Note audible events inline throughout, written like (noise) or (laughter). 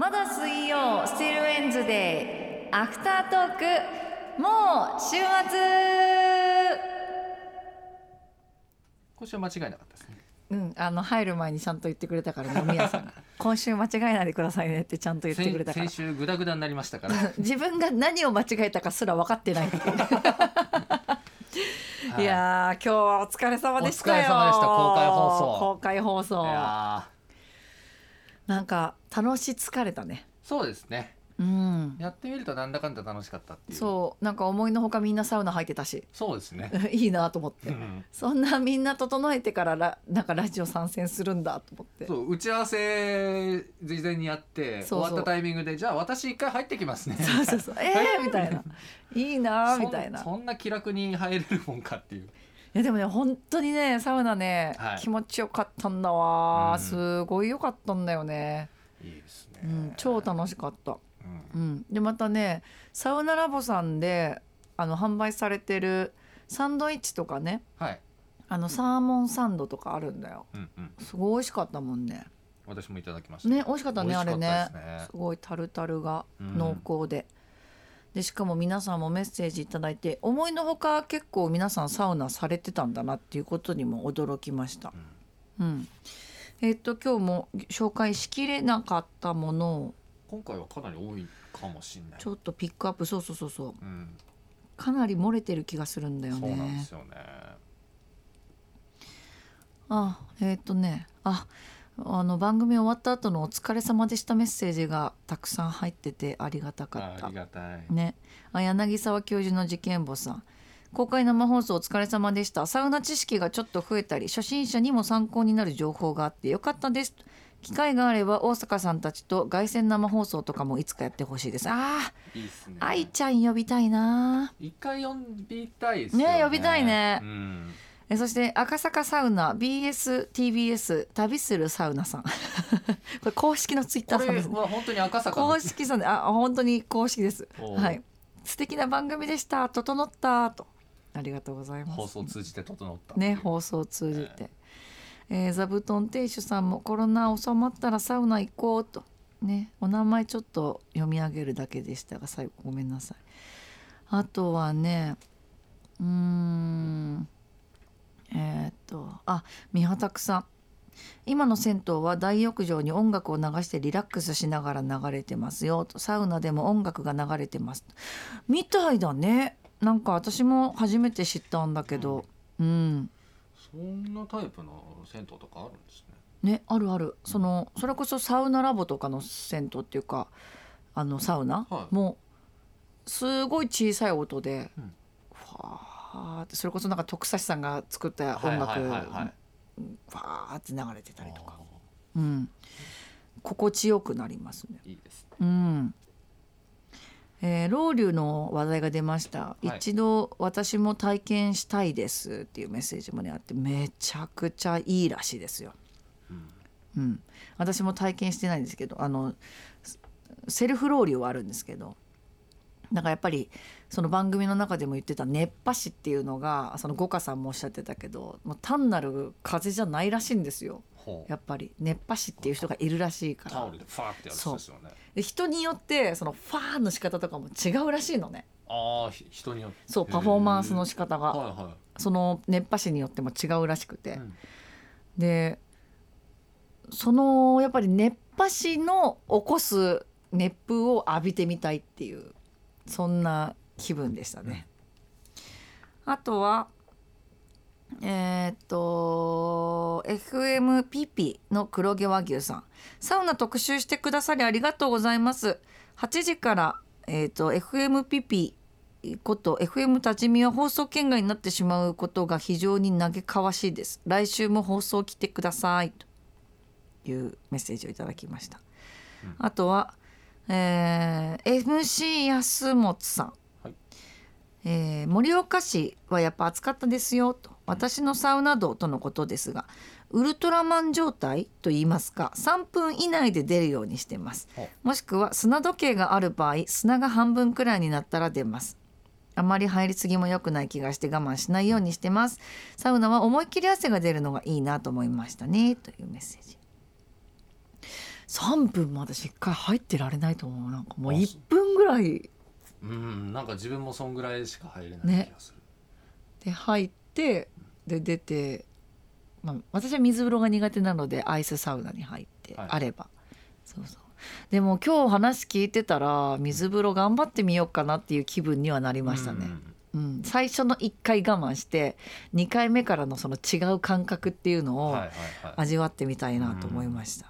まだ水曜スティルエンズデイアフタートークもう週末。今週は間違いなかったですね。うん、あの入る前にちゃんと言ってくれたから飲み屋さん。が今週間違えないでくださいねってちゃんと言ってくれたから。先週グダグダになりましたから。(laughs) 自分が何を間違えたかすら分かってないっていう。(laughs) い。やー今日はお疲れ様でしたよ。お疲れ様でした。公開放送。公開放送。いやなんか楽し疲れたね。ーそうですね。うん。やってみるとなんだかんだ楽しかったっていう。そうなんか思いのほかみんなサウナ入ってたし。そうですね、(laughs) いいなと思って、うん。そんなみんな整えてからラなんかラジオ参戦するんだと思って。そう打ち合わせ事前にやって終わったタイミングでじゃあ私一回入ってきますね。そうそうそう。えーみたいな。(laughs) いいなみたいな。いそんな気楽に入れるもんかっていうやでもね本当にねサウナね、はい。気持ちよかったんだわ、うん。すごいよかったんだよね、いいですね、うん、超楽しかった、うん。うん、でまたねサウナラボさんであの販売されてるサンドイッチとかねはい、あのサーモンサンドとかあるんだよ。うんうん、すごい美味しかったもんね。私もいただきました。ね美味しかったねあれねですね。すごいタルタルがうん。濃厚で、でしかも皆さんもメッセージいただいて思いのほか結構皆さんサウナされてたんだなっていうことにも驚きました。うん。うん。えっと今日も紹介しきれなかったものを今回はかなり多いかもしれない。ちょっとピックアップそうそうそうそう。うん、かなり漏れてる気がするんだよそうなんでねすよね。あえっ、とねああの番組終わった後の「お疲れ様でした」メッセージがたくさん入っててありがたかった。ありがたい。ね、あ柳沢教授の事件簿さん公開生放送お疲れ様でした。サウナ知識がちょっと増えたり初心者にも参考になる情報があってよかったです。機会があれば大阪さんたちと凱旋生放送とかもいつかやってほしいです。あいいですね。ー愛ちゃん呼びたいな一回呼びたいですよね。ね呼びたいね。うん、えそして赤坂サウナ BSTBS 旅するサウナさん。(laughs) これ公式のツイッタこれーさんですね。は本当に赤坂の。公式さんであ本当に公式です。はい。素敵な番組でした。整ったと。ありがとうございます。放送を通じて整ったね放送を通じて、えー。座布団亭主さんもコロナ収まったらサウナ行こうと。ねお名前ちょっと読み上げるだけでしたが最後ごめんなさい。あとはねうーんえーっとあ三畑さん。今の銭湯は大浴場に音楽を流してリラックスしながら流れてますよと。サウナでも音楽が流れてます。みたいだね。なんか私も初めて知ったんだけど。うん。そんなタイプの銭湯とかあるんですね。ねあるある。そのそれこそサウナラボとかの銭湯っていうかあのサウナ、はい。もうすごい小さい音で、うん。ファーってそれこそなんか徳差さんが作った音楽、はいはいはいはい。ファーって流れてたりとか、あうん、心地よくなりますね。ーいいですね。うん。えー、ロウリュの話題が出ました、い。一度私も体験したいですっていうメッセージもねあってめちゃくちゃいいらしいですよ。うん。うん、私も体験してないんですけどあのセルフロウリュはあるんですけどなんかやっぱりその番組の中でも言ってた熱波師っていうのがその五花さんもおっしゃってたけどもう単なる風邪じゃないらしいんですよ。やっぱり。熱波師っていう人がいるらしいから。タオルでファーってやるやつですよね。で人によってそのファーの仕方とかも違うらしいのね。ああひ人によって。そうパフォーマンスの仕方が。はいはその熱波師によっても違うらしくて、い、うん。でそのやっぱり熱波師の起こす熱風を浴びてみたいっていうそんな気分でしたね。あとはえーっと FM ピピの黒毛和牛さん。サウナ特集してくださりありがとうございます。8時から、えーっと FM ピピこと FM 立ち見は放送圏外になってしまうことが非常に嘆かわしいです。来週も放送来てください。というメッセージをいただきました、うん。あとは、えー MC 安本さん、はい。えー盛岡市はやっぱ暑かったですよと。私のサウナ道とのことですがウルトラマン状態と言いますか3分以内で出るようにしてます。ほもしくは砂時計がある場合砂が半分くらいになったら出ます。あまり入りすぎも良くない気がして我慢しないようにしてます。サウナは思いっきり汗が出るのがいいなと思いましたねというメッセージ3分も私一回入ってられないと思う。なんかもうあ1分ぐらい。うんなんか自分もそんぐらいしか入れない気がする、で入ってで出て、まあ、私は水風呂が苦手なのでアイスサウナに入って、はい。あれば。そうそう。でも今日話聞いてたら水風呂頑張ってみようかなっていう気分にはなりましたね。うん、最初の1回我慢して2回目からのその違う感覚っていうのを味わってみたいなと思いました。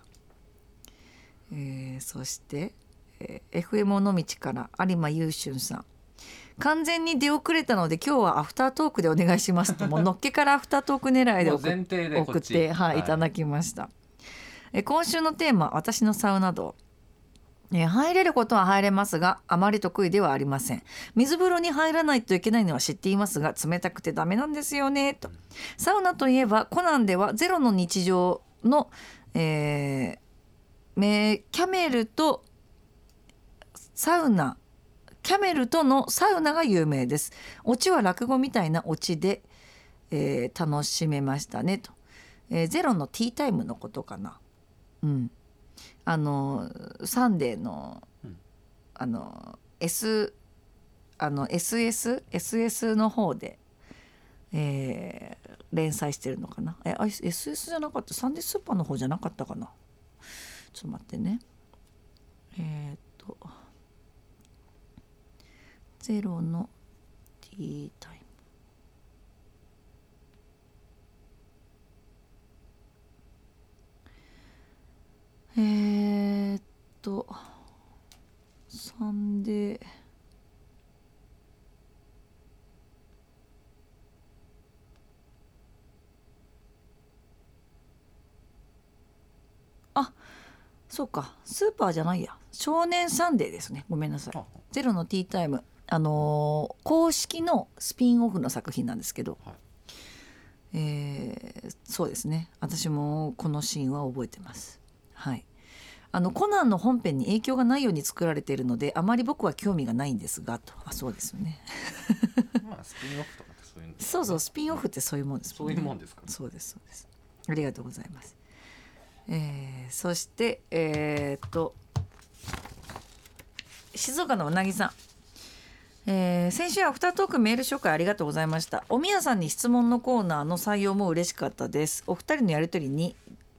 えーそして、えー FM 尾道から有馬優俊さん。完全に出遅れたので今日はアフタートークでお願いしますともうのっけから (laughs) アフタートーク狙いで送って、はい、い。ただきました。え今週のテーマ「私のサウナ道」え入れることは入れますがあまり得意ではありません。水風呂に入らないといけないのは知っていますが冷たくてダメなんですよねと。サウナといえばコナンではゼロの日常の、えーめキャメルとサウナ。キャメルとのサウナが有名です。オチは落語みたいなオチで、えー楽しめましたねと、えーゼロのティータイムのことかな。うん。あのサンデーの、うん。あの S あの SS SS の方で、えー連載してるのかな。えあ SS じゃなかった。サンデースーパーの方じゃなかったかなちょっと待ってね。えーっとゼロのティータイム。えー、っとサンそうか。スーパーじゃないや。少年サンデーですね。ごめんなさい。あ。ゼロのティータイム。あのー公式のスピンオフの作品なんですけど、はい。えーそうですね。私もこのシーンは覚えてます。はい。あのコナンの本編に影響がないように作られているのであまり僕は興味がないんですがと。あそうですよね。(laughs) まあスピンオフとかってそういうの。そうそうスピンオフってそういうもんですそういうもんですかね。そうですそうです。ありがとうございますえーそしてえーっと静岡のうなぎさん。えー先週アフタートークメール紹介ありがとうございました。おみやさんに質問のコーナーの採用も嬉しかったです。お二人のやりとりに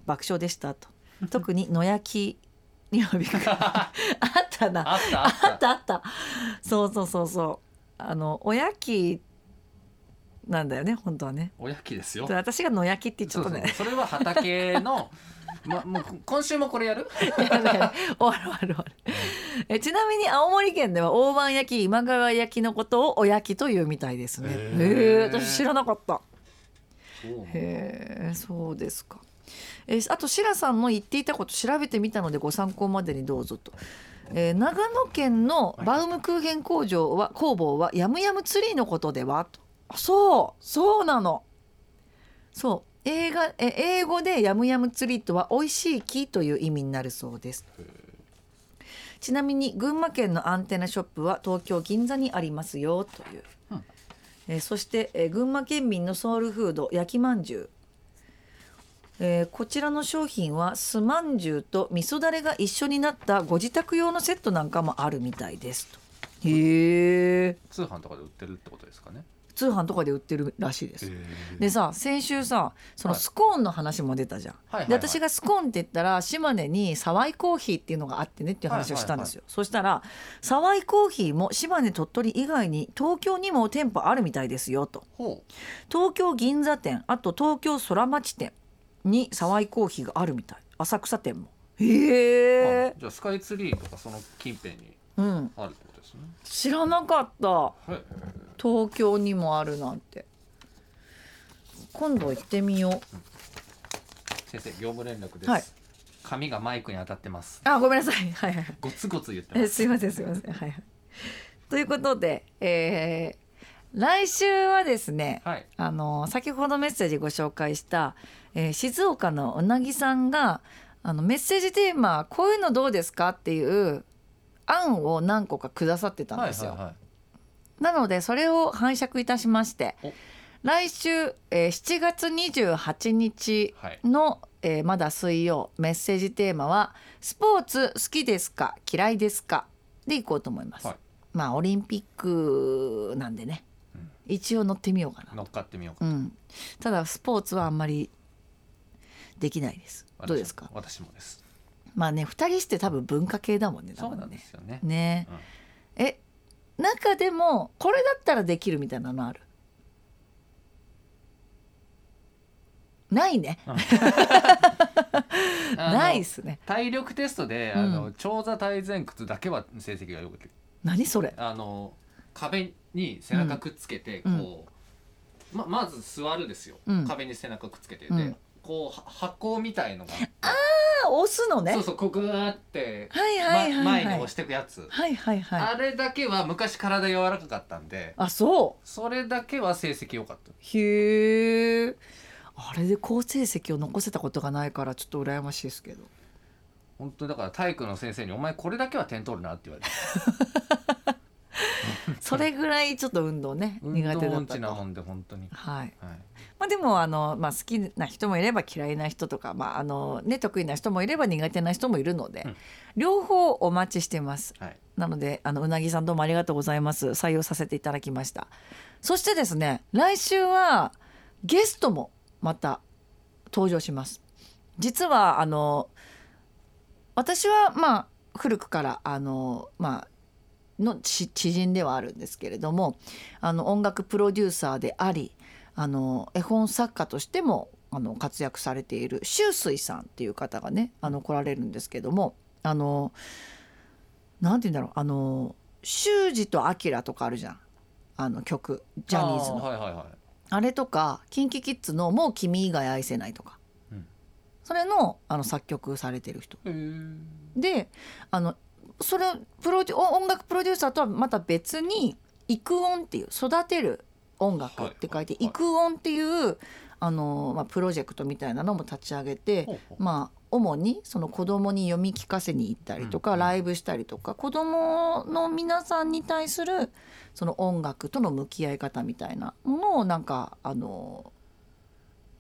爆笑でしたと。特に (laughs) 野焼きにはびっくり。あったな。あったああっったたあった。そうそうそうそう。あのおやきなんだよね本当はね。おやきですよ。で私が野焼きって言っちゃったね。それは畑のま (laughs) もう今週もこれやる？(laughs) 終わる終わる終わる。えちなみに青森県では大判焼き今川焼きのことをおやきというみたいですね。へえ私知らなかった。へえそうですか。えあとシラさんの言っていたこと調べてみたのでご参考までにどうぞと、えー長野県のバウムクーヘン工場は工房はヤムヤムツリーのことでは？と。あそうそうなの。そう映画え英語でヤムヤムツリーとは美味しい木という意味になるそうです。ちなみに群馬県のアンテナショップは東京銀座にありますよという、うん。えーそして、えー群馬県民のソウルフード焼きまんじゅう。えーこちらの商品は酢まんじゅうと味噌だれが一緒になったご自宅用のセットなんかもあるみたいですと。へえ通販とかで売ってるってことですかね通販とかで売ってるらしいです、ででさ先週さそのはい。スコーンの話も出たじゃん、はいで私がスコーンって言ったら島根に沢井コーヒーっていうのがあってねっていう話をしたんですよ、そしたら沢井コーヒーも島根鳥取以外に東京にも店舗あるみたいですよと。ほ東京銀座店あと東京空町店に沢井コーヒーがあるみたい。浅草店も。へう、えあ、じゃあスカイツリーとかその近辺にうん、あるってこと？ですね。知らなかった。はい。東京にもあるなんて。今度行ってみよう。先生業務連絡です、はい。髪がマイクに当たってます。あごめんなさい。(laughs) はいはいはい。ゴツゴツ言ってます。えすいませんすいません。はいはい。ということで、えー来週はですねはい。あの先ほどメッセージご紹介した、えー静岡のうなぎさんがあのメッセージテーマこういうのどうですかっていう案を何個かくださってたんですよ。はいはいはい。なのでそれを拝借いたしましてお。来週、えー7月28日はい。の、えーまだ水曜メッセージテーマは「スポーツ好きですか？嫌いですか?」でいこうと思います、はい。まあオリンピックなんでね、うん。一応乗ってみようかな乗っかってみようかうん、ただスポーツはあんまりできないです。どうですか？私もですまあね2人して多分文化系だもんね多そうなんですよね。ね。うん。え中でもこれだったらできるみたいなのある？ないね。(laughs) ないっすね。体力テストで、うん。あの長座体前屈だけは成績がよくて。何それ？あの壁に背中くっつけて、うん。こうままず座るですよ、うん。壁に背中くっつけて、うん。でこうは箱みたいのがあって。あ押すのね。そうそうこうグーって、はいはいはいまはい。前に押していくやつ、はいはいはい。あれだけは昔体柔らかかったんであそう。それだけは成績良かった。へえあれで好成績を残せたことがないからちょっと羨ましいですけど。本当にだから体育の先生に「お前これだけは点取るな」って言われて (laughs) (laughs) それぐらいちょっと運動ね運苦手だったと。痴なもんで本当に、はい。はい、まあ、でもあの、まあ、好きな人もいれば嫌いな人とか、まああのね、得意な人もいれば苦手な人もいるので、うん。両方お待ちしてます。はい、なのであのうなぎさんどうもありがとうございます。採用させていただきました。そしてですね来週はゲストもまた登場します。実はあの私はまあ古くからあのまあの知知人ではあるんですけれどもあの音楽プロデューサーでありあの絵本作家としてもあの活躍されている周水さんっていう方がねあの来られるんですけどもあのなんて言うんだろうあの修二とアキラとかあるじゃん。あの曲ジャニーズの。あはいはいはい。あれとか KinKiKids の「もう君以外愛せない」とか、うん。それのあの作曲されてる人。であのそれプロデュお音楽プロデューサーとはまた別に「育音」っていう育てる音楽って書いて「はいはいはい。育音」っていうあの、まあ、プロジェクトみたいなのも立ち上げてまあ主にその子供に読み聞かせに行ったりとか、うんライブしたりとか子供の皆さんに対するその音楽との向き合い方みたいなものをなんかあの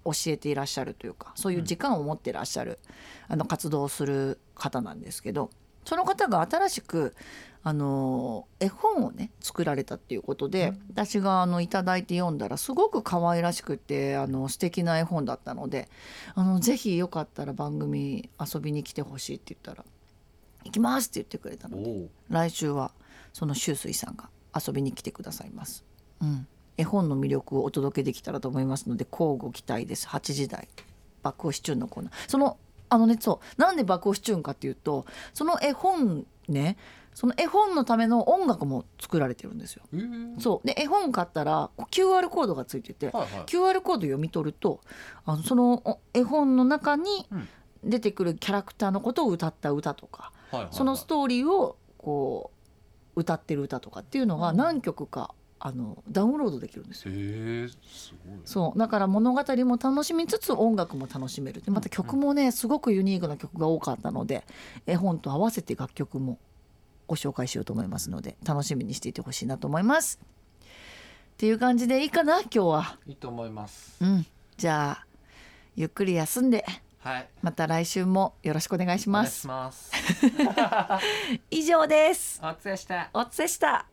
教えていらっしゃるというかそういう時間を持ってらっしゃる、あの活動をする方なんですけどその方が新しくあの絵本をね作られたっていうことで、私があのいただいて読んだらすごく可愛らしくてあの素敵な絵本だったのであのぜひよかったら番組遊びに来てほしいって言ったら「行きます」って言ってくれたので来週はその周水さんが遊びに来てくださいます。うん、絵本の魅力をお届けできたらと思いますので交互期待です。8時台。爆押しチューンのコーナー。そのあのねそう。なんで爆押しチューンかっていうとその絵本ねその絵本のための音楽も作られてるんですよ。そう。で絵本買ったら QR コードがついてて、はいはい。QR コード読み取るとあのそのお絵本の中にうん。出てくるキャラクターのことを歌った歌とか、はいはいはい。そのストーリーをこう歌ってる歌とかっていうのがうん。何曲かあのダウンロードできるんですよ。へえすごいそうだから物語も楽しみつつ音楽も楽しめるでまた曲もねすごくユニークな曲が多かったので絵本と合わせて楽曲もご紹介しようと思いますので楽しみにしていてほしいなと思います。っていう感じでいいかな今日は。いいと思いますうん、じゃあゆっくり休んではいまた来週もよろしくお願いしお願いします。ま (laughs) す以上です。お疲れしたおつでした。